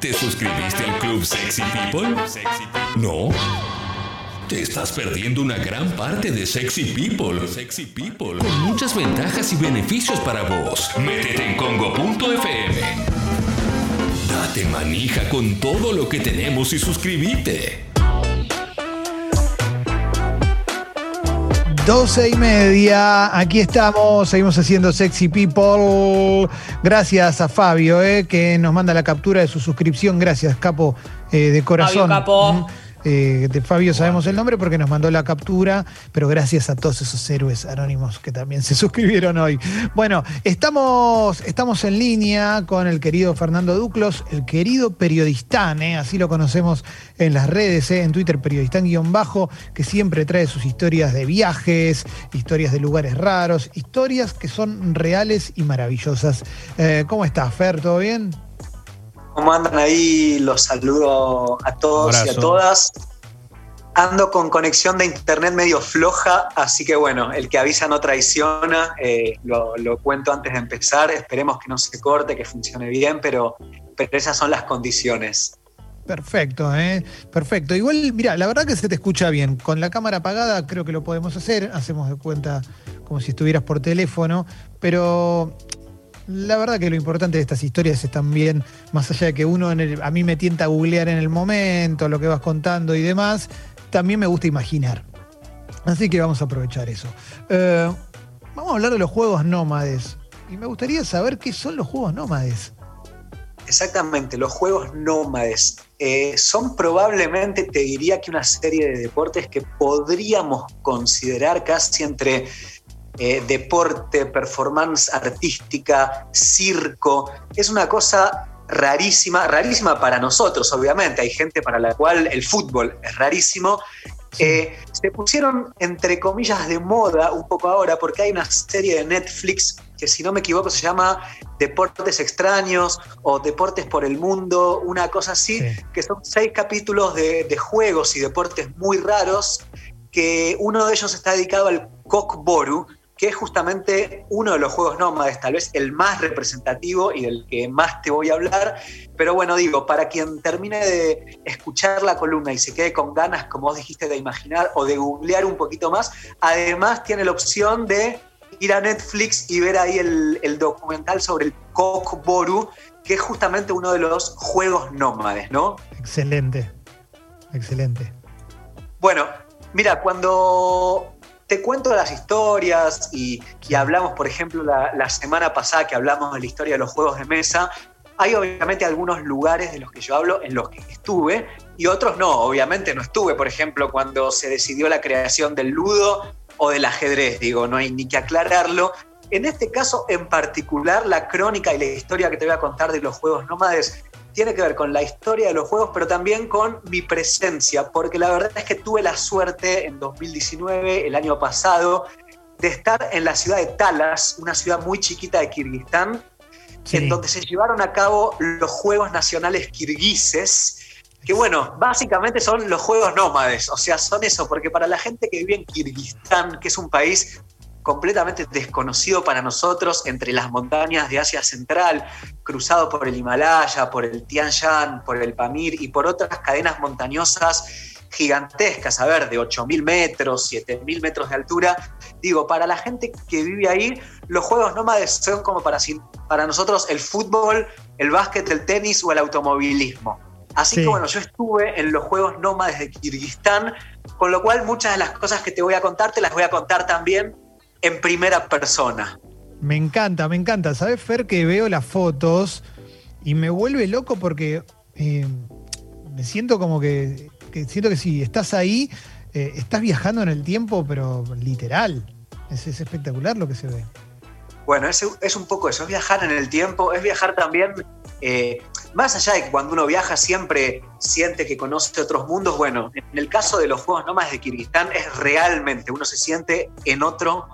¿Te suscribiste al Club Sexy People? ¿No? Te estás perdiendo una gran parte de Sexy People. Sexy People. Con muchas ventajas y beneficios para vos. Métete en congo.fm. Date manija con todo lo que tenemos y suscríbete. 12 y media, aquí estamos, seguimos haciendo Sexy People. Gracias a Fabio, eh, que nos manda la captura de su suscripción. Gracias, capo eh, de corazón. Fabio Capo. Eh, de Fabio sabemos el nombre porque nos mandó la captura, pero gracias a todos esos héroes anónimos que también se suscribieron hoy. Bueno, estamos, estamos en línea con el querido Fernando Duclos, el querido periodistán, ¿eh? así lo conocemos en las redes, ¿eh? en Twitter, periodistán-bajo, que siempre trae sus historias de viajes, historias de lugares raros, historias que son reales y maravillosas. ¿Cómo estás, Fer? ¿Todo bien? ¿Cómo andan ahí? Los saludo a todos y a todas. Ando con conexión de internet medio floja, así que bueno, el que avisa no traiciona. eh, lo, lo cuento antes de empezar. Esperemos que no se corte, que funcione bien, pero, pero esas son las condiciones. Perfecto, ¿eh? Perfecto. Igual, mira, la verdad que se te escucha bien. Con la cámara apagada creo que lo podemos hacer. Hacemos de cuenta como si estuvieras por teléfono. Pero la verdad que lo importante de estas historias es también, más allá de que uno, a mí me tienta a googlear en el momento, lo que vas contando y demás, también me gusta imaginar. Así que vamos a aprovechar eso. Eh, vamos a hablar de los juegos nómades. Y me gustaría saber qué son los juegos nómades. Exactamente, los juegos nómades eh, son probablemente, te diría que una serie de deportes que podríamos considerar casi entre eh, deporte, performance artística, circo. Es una cosa rarísima, rarísima para nosotros, obviamente. Hay gente para la cual el fútbol es rarísimo. Eh, se pusieron, entre comillas, de moda un poco ahora porque hay una serie de Netflix que, si no me equivoco, se llama Deportes Extraños o Deportes por el Mundo, una cosa así, Sí. que son seis capítulos de, de juegos y deportes muy raros, que uno de ellos está dedicado al Kokboru, que es justamente uno de los juegos nómades, tal vez el más representativo y del que más te voy a hablar. Pero bueno, digo, para quien termine de escuchar la columna y se quede con ganas, como vos dijiste, de imaginar o de googlear un poquito más, además tiene la opción de ir a Netflix y ver ahí el, el documental sobre el Kokboru, que es justamente uno de los juegos nómades, ¿no? Excelente. Excelente. Bueno, mira, cuando te cuento las historias y, y hablamos, por ejemplo, la, la semana pasada que hablamos de la historia de los juegos de mesa, hay obviamente algunos lugares de los que yo hablo en los que estuve y otros no, obviamente no estuve, por ejemplo, cuando se decidió la creación del ludo o del ajedrez, digo, no hay ni que aclararlo. En este caso en particular, la crónica y la historia que te voy a contar de los juegos nómades tiene que ver con la historia de los juegos, pero también con mi presencia, porque la verdad es que tuve la suerte en 2019, el año pasado, de estar en la ciudad de Talas, una ciudad muy chiquita de Kirguistán, Sí. en donde se llevaron a cabo los Juegos Nacionales Kirguises, que bueno, básicamente son los Juegos Nómades, o sea, son eso, porque para la gente que vive en Kirguistán, que es un país completamente desconocido para nosotros entre las montañas de Asia Central, cruzado por el Himalaya, por el Tian Shan, por el Pamir y por otras cadenas montañosas gigantescas, a ver, de 8.000 metros, 7.000 metros de altura. Digo, para la gente que vive ahí, los juegos nómades son como para, nosotros el fútbol, el básquet, el tenis o el automovilismo. Así Sí. que bueno, yo estuve en los Juegos Nómades de Kirguistán, con lo cual muchas de las cosas que te voy a contar te las voy a contar también en primera persona. Me encanta, me encanta. ¿Sabes, Fer, que veo las fotos y me vuelve loco porque eh, me siento como que, que siento que si estás ahí, eh, estás viajando en el tiempo, pero literal. Es, es espectacular lo que se ve. Bueno, es, es un poco eso, es viajar en el tiempo, es viajar también, eh, más allá de que cuando uno viaja siempre siente que conoce otros mundos, bueno, en el caso de los Juegos Nómadas de Kirguistán es realmente, uno se siente en otro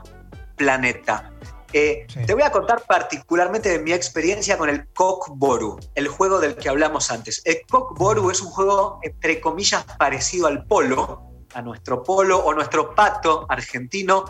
planeta. Eh, Sí. Te voy a contar particularmente de mi experiencia con el Kokboru, el juego del que hablamos antes. El Kokboru es un juego, entre comillas, parecido al polo, a nuestro polo o nuestro pato argentino.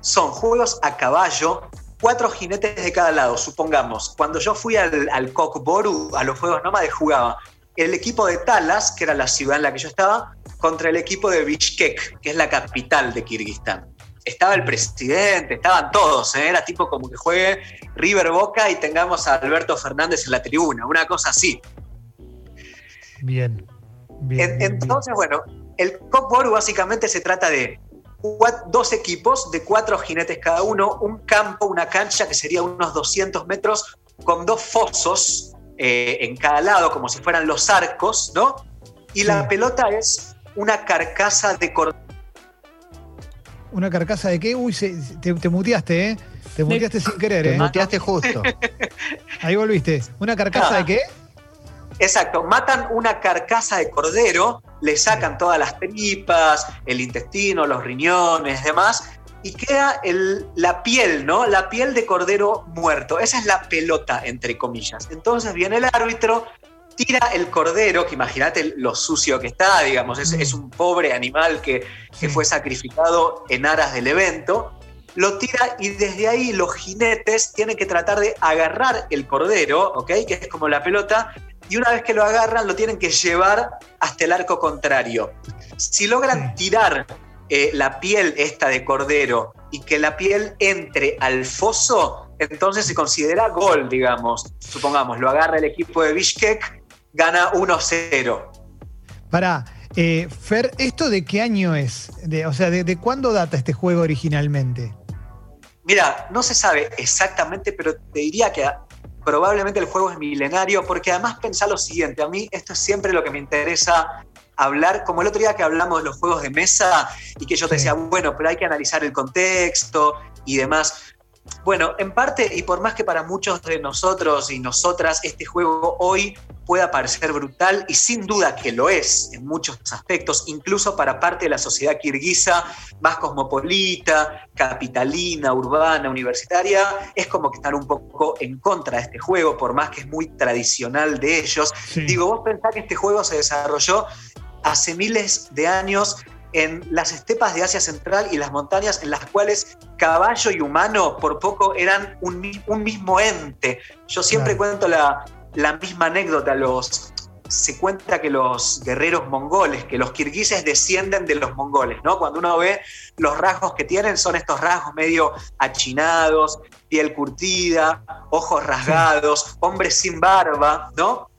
Son juegos a caballo cuatro jinetes de cada lado, supongamos. Cuando yo fui al, al Kokboru, a los Juegos Nómades, jugaba el equipo de Talas, que era la ciudad en la que yo estaba, contra el equipo de Bishkek, que es la capital de Kirguistán. Estaba el presidente, estaban todos, ¿eh? era tipo como que juegue River Boca y tengamos a Alberto Fernández en la tribuna, una cosa así. Bien. bien entonces, bueno, el Kokboru básicamente se trata de dos equipos de cuatro jinetes cada uno, un campo, una cancha que sería unos 200 metros, con dos fosos eh, en cada lado, como si fueran los arcos, ¿no? Y la pelota es una carcasa de cordero. ¿Una carcasa de qué? Uy, te, muteaste, ¿eh? Te muteaste sin querer, ¿eh? Te muteaste justo. Ahí volviste. ¿Una carcasa de qué? Exacto, matan una carcasa de cordero, le sacan todas las tripas, el intestino, los riñones, demás, y queda la piel, ¿no? La piel de cordero muerto. Esa es la pelota, entre comillas. Entonces viene el árbitro, tira el cordero, que imagínate lo sucio que está, digamos, es, es un pobre animal que, que fue sacrificado en aras del evento, lo tira y desde ahí los jinetes tienen que tratar de agarrar el cordero, ¿ok? Que es como la pelota, y una vez que lo agarran lo tienen que llevar hasta el arco contrario. Si logran tirar eh, la piel esta de cordero y que la piel entre al foso, entonces se considera gol, digamos. Supongamos, lo agarra el equipo de Bishkek, gana 1-0. Para, eh, Fer, ¿esto de qué año es? o sea, ¿de, cuándo data este juego originalmente? Mira, no se sabe exactamente, pero te diría que probablemente el juego es milenario, porque además pensá lo siguiente, a mí esto es siempre lo que me interesa hablar, como el otro día que hablamos de los juegos de mesa y que yo te decía, bueno, pero hay que analizar el contexto y demás. Bueno, en parte, y por más que para muchos de nosotros y nosotras este juego hoy pueda parecer brutal, y sin duda que lo es en muchos aspectos, incluso para parte de la sociedad kirguisa más cosmopolita, capitalina, urbana, universitaria, es como que están un poco en contra de este juego, por más que es muy tradicional de ellos. Digo, vos pensás que este juego se desarrolló hace miles de años en las estepas de Asia Central y las montañas en las cuales caballo y humano por poco eran un, mismo ente. Yo siempre cuento la, misma anécdota, los, se cuenta que los guerreros mongoles, que los kirguises descienden de los mongoles, ¿no? Cuando uno ve los rasgos que tienen, son estos rasgos medio achinados, piel curtida, ojos rasgados, hombres sin barba, ¿no?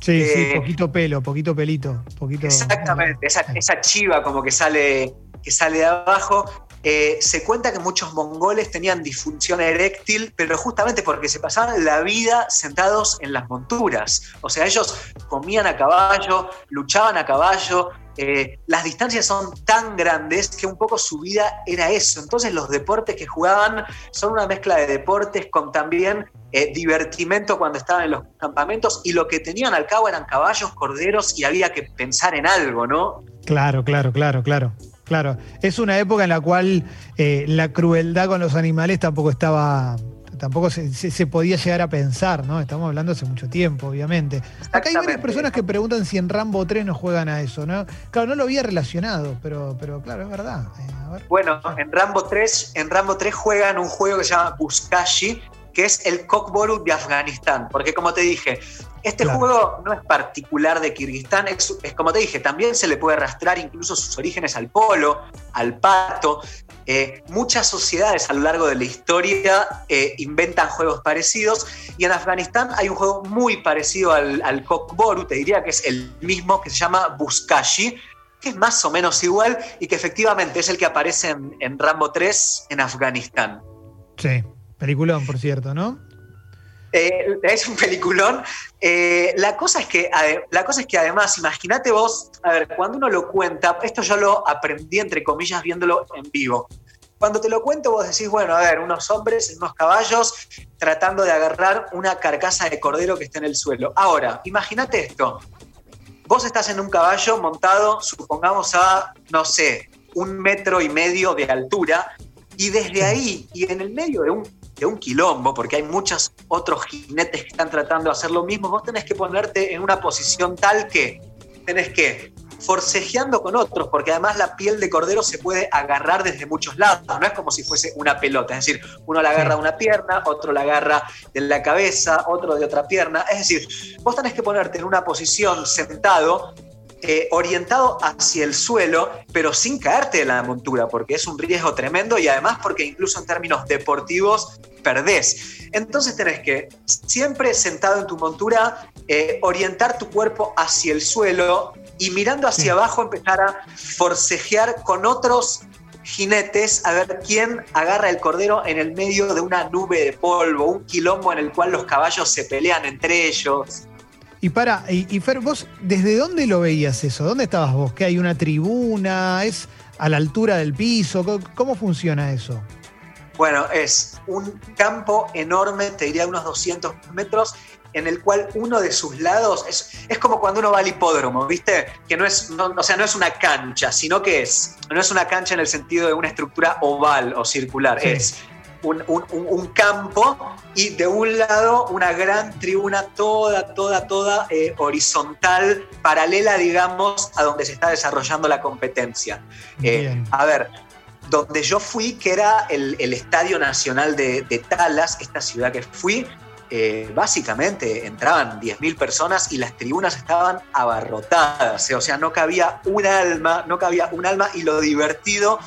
Sí, sí, eh, poquito pelo, poquito pelito. Poquito, exactamente, esa, chiva como que sale, que sale de abajo. Eh, se cuenta que muchos mongoles tenían disfunción eréctil, pero justamente porque se pasaban la vida sentados en las monturas. O sea, ellos comían a caballo, luchaban a caballo, eh, las distancias son tan grandes que un poco su vida era eso. Entonces los deportes que jugaban son una mezcla de deportes con también eh, divertimento cuando estaban en los campamentos y lo que tenían al cabo eran caballos, corderos y había que pensar en algo, ¿no? Claro, claro, claro, claro. Claro, es una época en la cual eh, la crueldad con los animales tampoco estaba tampoco se, podía llegar a pensar, ¿no? Estamos hablando hace mucho tiempo, obviamente. Acá hay varias personas que preguntan si en Rambo 3 no juegan a eso, ¿no? Claro, no lo había relacionado, pero, pero claro, es verdad. Eh, bueno, en Rambo 3, en Rambo 3 juegan un juego que se llama Buskashi, que es el Kokboru de Afganistán. Porque como te dije, este juego no es particular de Kirguistán, es, como te dije, también se le puede arrastrar incluso sus orígenes al polo, al pato. Eh, muchas sociedades a lo largo de la historia eh, inventan juegos parecidos y en Afganistán hay un juego muy parecido al, al Kokboru, te diría que es el mismo, que se llama Buskashi, que es más o menos igual y que efectivamente es el que aparece en, en Rambo 3 en Afganistán. Sí, Peliculón, por cierto, ¿no? Eh, es un peliculón. Eh, la, cosa es que, la cosa es que además, imagínate vos, a ver, cuando uno lo cuenta, esto yo lo aprendí entre comillas viéndolo en vivo. Cuando te lo cuento, vos decís, bueno, a ver, unos hombres unos caballos tratando de agarrar una carcasa de cordero que está en el suelo. Ahora, imagínate esto. Vos estás en un caballo montado, supongamos a, no sé, un metro y medio de altura, y desde ahí, y en el medio de un de un quilombo, porque hay muchos otros jinetes que están tratando de hacer lo mismo, vos tenés que ponerte en una posición tal que tenés que forcejeando con otros, porque además la piel de cordero se puede agarrar desde muchos lados, no es como si fuese una pelota, es decir, uno la agarra de una pierna, otro la agarra de la cabeza, otro de otra pierna, es decir, vos tenés que ponerte en una posición sentado eh, orientado hacia el suelo, pero sin caerte de la montura, porque es un riesgo tremendo y además porque incluso en términos deportivos perdés. Entonces tenés que, siempre sentado en tu montura, eh, orientar tu cuerpo hacia el suelo y mirando hacia abajo empezar a forcejear con otros jinetes a ver quién agarra el cordero en el medio de una nube de polvo, un quilombo en el cual los caballos se pelean entre ellos. Y para, y, Fer, vos, ¿desde dónde lo veías eso? ¿Dónde estabas vos? ¿Que hay una tribuna? ¿Es a la altura del piso? ¿Cómo, funciona eso? Bueno, es un campo enorme, te diría unos 200 metros, en el cual uno de sus lados es, es como cuando uno va al hipódromo, ¿viste? Que no es, o sea, no es una cancha, sino que es, no es una cancha en el sentido de una estructura oval o circular, es un, campo y de un lado una gran tribuna toda, toda, toda eh, horizontal, paralela, digamos, a donde se está desarrollando la competencia. Eh, a ver, donde yo fui, que era el, Estadio Nacional de, Talas, esta ciudad que fui, eh, básicamente entraban 10.000 personas y las tribunas estaban abarrotadas, o sea, no cabía un alma, no cabía un alma y lo divertido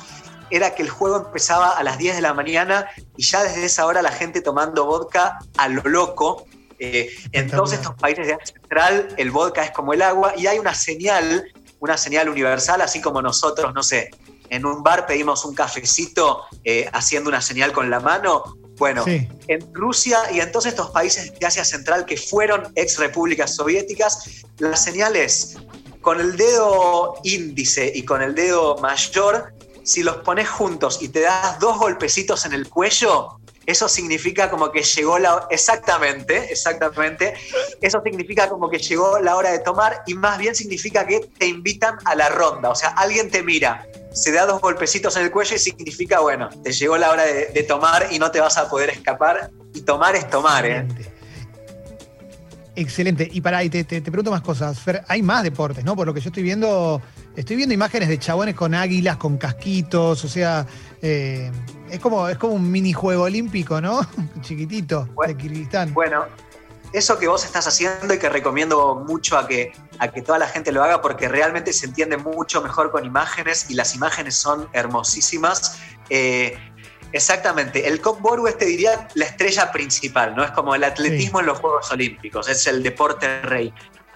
era que el juego empezaba a las 10 de la mañana y ya desde esa hora la gente tomando vodka a lo loco. Eh, en todos estos países de Asia Central el vodka es como el agua y hay una señal, una señal universal, así como nosotros, no sé, en un bar pedimos un cafecito eh, haciendo una señal con la mano. Bueno, en Rusia y en todos estos países de Asia Central que fueron ex repúblicas soviéticas, la señal es con el dedo índice y con el dedo mayor si los pones juntos y te das dos golpecitos en el cuello, eso significa como que llegó la exactamente, exactamente. Eso significa como que llegó la hora de tomar y más bien significa que te invitan a la ronda, o sea, alguien te mira, se da dos golpecitos en el cuello y significa, bueno, te llegó la hora de, tomar y no te vas a poder escapar y tomar es tomar, ¿eh? Excelente. Y para ahí te, pregunto más cosas. Fer, hay más deportes, ¿no? Por lo que yo estoy viendo, estoy viendo imágenes de chabones con águilas, con casquitos, o sea, eh, es, como, es como un minijuego olímpico, ¿no? Chiquitito, de Kirguistán. Bueno, eso que vos estás haciendo y que recomiendo mucho a que, a que toda la gente lo haga porque realmente se entiende mucho mejor con imágenes y las imágenes son hermosísimas. Eh, Exactamente, el Cockboru es, te diría, la estrella principal, ¿no? Es como el atletismo en los Juegos Olímpicos, es el deporte rey.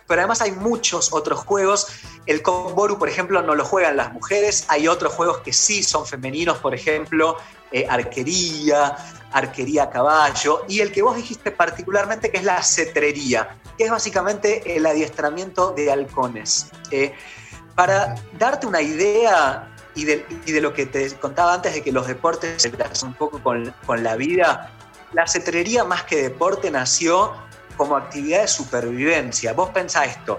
Pero además hay muchos otros juegos. El Cockboru, por ejemplo, no lo juegan las mujeres. Hay otros juegos que sí son femeninos, por ejemplo, eh, arquería, arquería a caballo. Y el que vos dijiste particularmente, que es la cetrería, que es básicamente el adiestramiento de halcones. Eh, para darte una idea, y de, lo que te contaba antes de que los deportes se un poco con, la vida, la cetrería más que deporte nació como actividad de supervivencia. Vos pensá esto,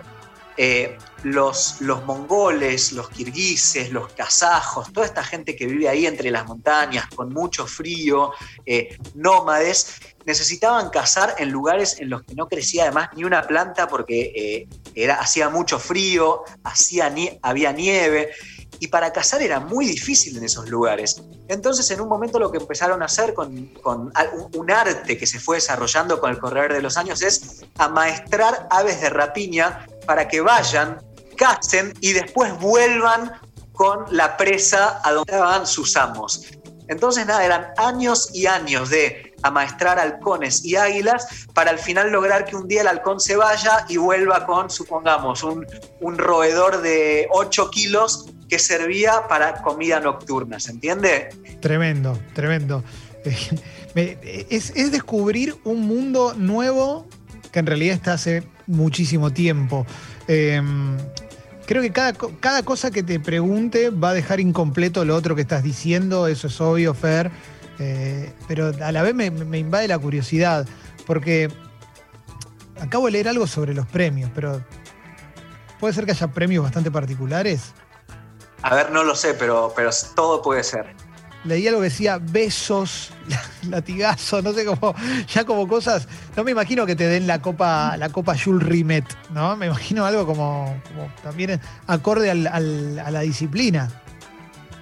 eh, los, los mongoles, los kirguises, los kazajos, toda esta gente que vive ahí entre las montañas con mucho frío, eh, nómades, necesitaban cazar en lugares en los que no crecía además ni una planta porque eh, era, hacía mucho frío, hacía, había nieve y para cazar era muy difícil en esos lugares. Entonces en un momento lo que empezaron a hacer con, un arte que se fue desarrollando con el correr de los años es amaestrar aves de rapiña para que vayan, cacen y después vuelvan con la presa a donde estaban sus amos. Entonces, nada, eran años y años de amaestrar halcones y águilas para al final lograr que un día el halcón se vaya y vuelva con, supongamos, un, un roedor de 8 kilos que servía para comida nocturna, ¿se entiende? Tremendo, tremendo. Es, descubrir un mundo nuevo que en realidad está hace muchísimo tiempo. Em, creo que cada, cada, cosa que te pregunte va a dejar incompleto lo otro que estás diciendo, eso es obvio, Fer, eh, pero a la vez me, invade la curiosidad, porque acabo de leer algo sobre los premios, pero puede ser que haya premios bastante particulares. A ver, no lo sé, pero, pero todo puede ser. leí algo que decía besos, latigazo, no sé cómo, ya como cosas. No me imagino que te den la copa, la copa Jules Rimet, ¿no? Me imagino algo como, también acorde a la disciplina.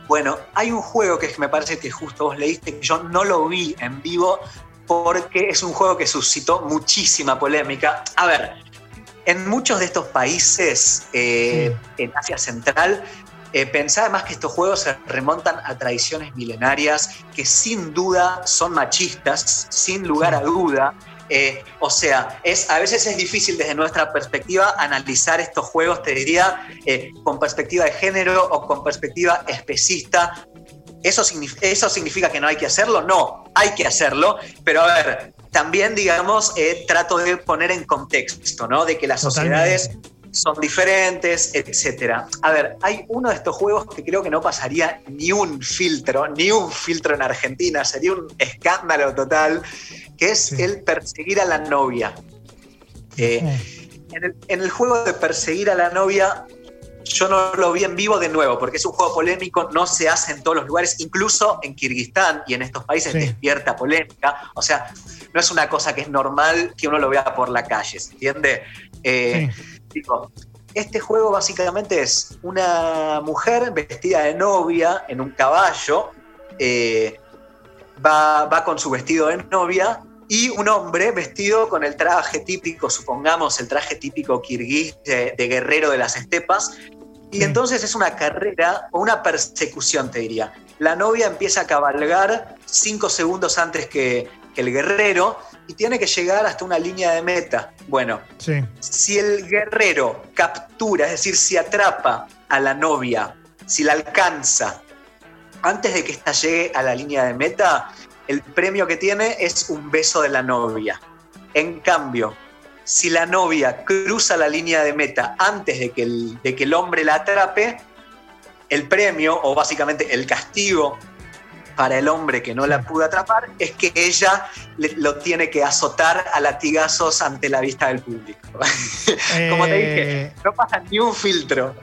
Bueno, hay un juego que me parece que justo vos leíste, que yo no lo vi en vivo porque es un juego que suscitó muchísima polémica. A ver, en muchos de estos países eh, en Asia Central, eh, pensá además que estos juegos se remontan a tradiciones milenarias que sin duda son machistas, sin lugar a duda. Eh, o sea, es, a veces es difícil desde nuestra perspectiva analizar estos juegos, te diría, con perspectiva de género o con perspectiva especista. ¿Eso, ¿Eso significa que no hay que hacerlo? No, hay que hacerlo, pero a ver, también, digamos, eh, trato de poner en contexto, ¿no? De que las sociedades son diferentes, etcétera. A ver, hay uno de estos juegos que creo que no pasaría ni un filtro, ni un filtro en Argentina, sería un escándalo total, que es el perseguir a la novia. Eh, en, el, juego de perseguir a la novia, yo no lo vi en vivo de nuevo, porque es un juego polémico, no se hace en todos los lugares, incluso en Kirguistán y en estos países despierta polémica. O sea, no es una cosa que es normal que uno lo vea por la calle, ¿se entiende? Eh, este juego básicamente es una mujer vestida de novia en un caballo, eh, va, con su vestido de novia y un hombre vestido con el traje típico, supongamos el traje típico kirguís de, guerrero de las estepas. Y entonces es una carrera o una persecución, te diría. La novia empieza a cabalgar cinco segundos antes que, el guerrero y tiene que llegar hasta una línea de meta. Bueno, si el guerrero captura, es decir, si atrapa a la novia, si la alcanza antes de que ésta llegue a la línea de meta, el premio que tiene es un beso de la novia. En cambio, si la novia cruza la línea de meta antes de que el, de que el hombre la atrape, el premio, o básicamente el castigo para el hombre que no la pudo atrapar es que ella lo tiene que azotar a latigazos ante la vista del público. Como te dije, eh, no pasa ni un filtro.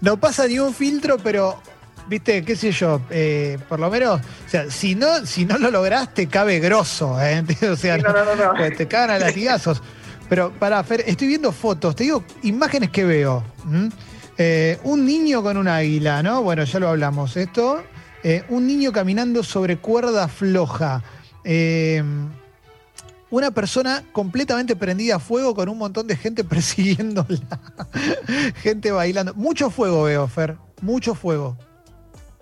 No pasa ni un filtro, pero, viste, qué sé yo, eh, por lo menos, o sea, si no, si no lo lograste, cabe grosso, ¿eh? O sea, no, no, no, pues te cagan a latigazos. Pero para Fer, estoy viendo fotos, te digo imágenes que veo. un niño con un águila, ¿no? Bueno, ya lo hablamos. Esto, eh, un niño caminando sobre cuerda floja. Eh, una persona completamente prendida a fuego con un montón de gente persiguiéndola. gente bailando. Mucho fuego veo, Fer. Mucho fuego.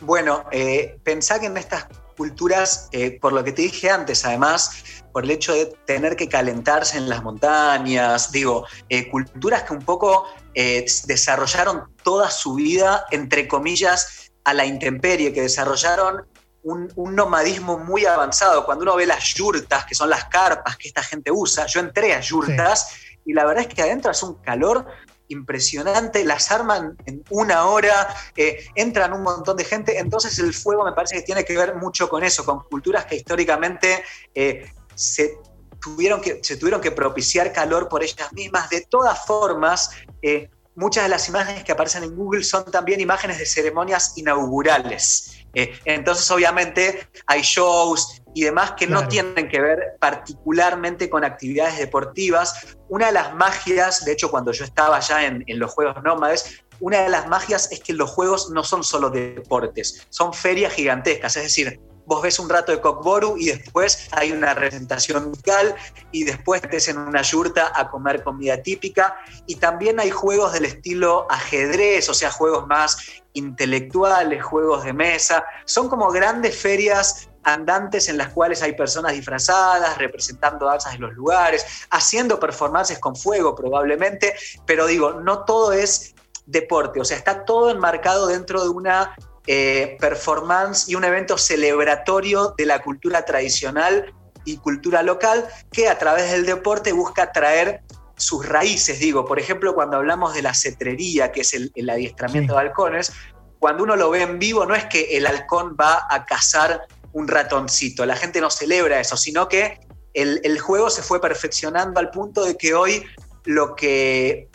Bueno, eh, pensá que en estas culturas, por lo que te dije antes, además, por el hecho de tener que calentarse en las montañas, digo, culturas que un poco desarrollaron toda su vida, entre comillas, a la intemperie, que desarrollaron un, nomadismo muy avanzado. Cuando uno ve las yurtas, que son las carpas que esta gente usa, yo entré a yurtas y la verdad es que adentro hace un calor impresionante, las arman en una hora, eh, entran un montón de gente, entonces el fuego me parece que tiene que ver mucho con eso, con culturas que históricamente eh, se, tuvieron que, se tuvieron que propiciar calor por ellas mismas. De todas formas, eh, muchas de las imágenes que aparecen en Google son también imágenes de ceremonias inaugurales. Eh, entonces, obviamente, hay shows y demás que no tienen que ver particularmente con actividades deportivas. Una de las magias, de hecho, cuando yo estaba ya en, en los Juegos Nómades, una de las magias es que los juegos no son solo deportes, son ferias gigantescas, es decir, vos ves un rato de Cockboru y después hay una presentación musical y después te en una yurta a comer comida típica. Y también hay juegos del estilo ajedrez, o sea, juegos más intelectuales, juegos de mesa. Son como grandes ferias andantes en las cuales hay personas disfrazadas, representando danzas en los lugares, haciendo performances con fuego probablemente, pero digo, no todo es deporte, o sea, está todo enmarcado dentro de una eh, performance y un evento celebratorio de la cultura tradicional y cultura local que a través del deporte busca traer sus raíces, digo, por ejemplo, cuando hablamos de la cetrería, que es el, adiestramiento de halcones, cuando uno lo ve en vivo no es que el halcón va a cazar un ratoncito, la gente no celebra eso, sino que el, el juego se fue perfeccionando al punto de que hoy lo que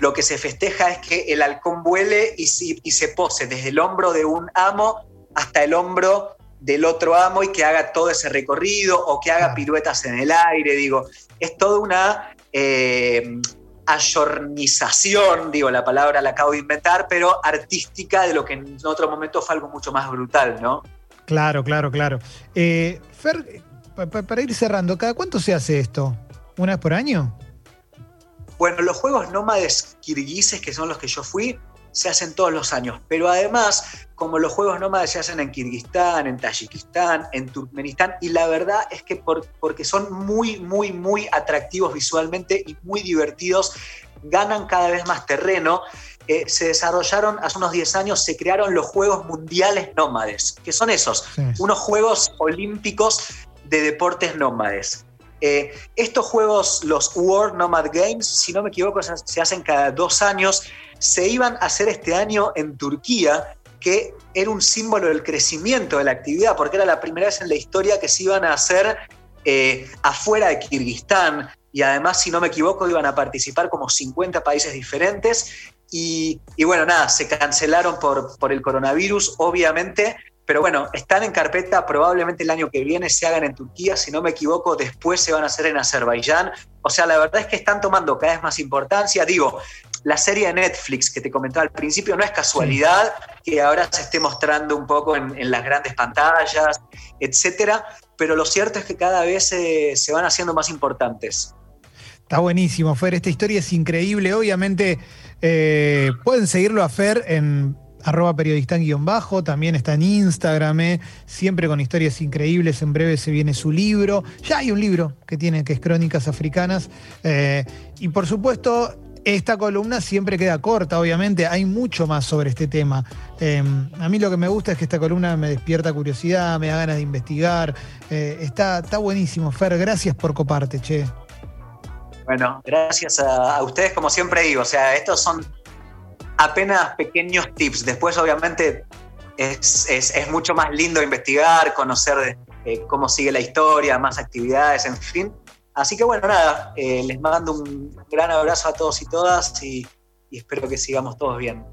lo que se festeja es que el halcón vuele y, y, se pose desde el hombro de un amo hasta el hombro del otro amo y que haga todo ese recorrido o que haga piruetas en el aire, digo, es toda una eh, ayornización, digo, la palabra la acabo de inventar, pero artística de lo que en otro momento fue algo mucho más brutal, ¿no? Claro, claro, claro. Eh, Fer, para ir cerrando, ¿cada cuánto se hace esto? ¿Una vez por año? Bueno, los juegos nómades kirguises, que son los que yo fui, se hacen todos los años. Pero además, como los juegos nómades se hacen en Kirguistán, en Tayikistán, en Turkmenistán, y la verdad es que porque son muy, muy, muy atractivos visualmente y muy divertidos, ganan cada vez más terreno. Eh, se desarrollaron hace unos 10 años, se crearon los Juegos Mundiales Nómades, que son esos, unos Juegos Olímpicos de deportes nómades. Eh, estos juegos, los World Nomad Games, si no me equivoco, se hacen cada dos años. Se iban a hacer este año en Turquía, que era un símbolo del crecimiento de la actividad, porque era la primera vez en la historia que se iban a hacer eh, afuera de Kirguistán. Y además, si no me equivoco, iban a participar como 50 países diferentes. Y, bueno, nada, se cancelaron por, por el coronavirus, obviamente, pero bueno, están en carpeta, probablemente el año que viene se hagan en Turquía, si no me equivoco, después se van a hacer en Azerbaiyán. O sea, la verdad es que están tomando cada vez más importancia. Digo, la serie de Netflix que te comentaba al principio no es casualidad que ahora se esté mostrando un poco en, las grandes pantallas, etcétera, pero lo cierto es que cada vez se van haciendo más importantes. Está buenísimo, Fer. Esta historia es increíble. Obviamente eh, pueden seguirlo a Fer en arroba periodistán-bajo, también está en Instagram, eh, siempre con historias increíbles, en breve se viene su libro, ya hay un libro que tiene, que es Crónicas Africanas, eh, y por supuesto, esta columna siempre queda corta, obviamente, hay mucho más sobre este tema. Em, a mí lo que me gusta es que esta columna me despierta curiosidad, me da ganas de investigar, eh, está, está buenísimo, Fer, gracias por coparte, che. Bueno, gracias a, a ustedes, como siempre digo, o sea, estos son apenas pequeños tips. Después, obviamente, es, mucho más lindo investigar, conocer eh, cómo sigue la historia, más actividades, en fin. Así que bueno, nada, eh, les mando un gran abrazo a todos y todas y espero que sigamos todos bien.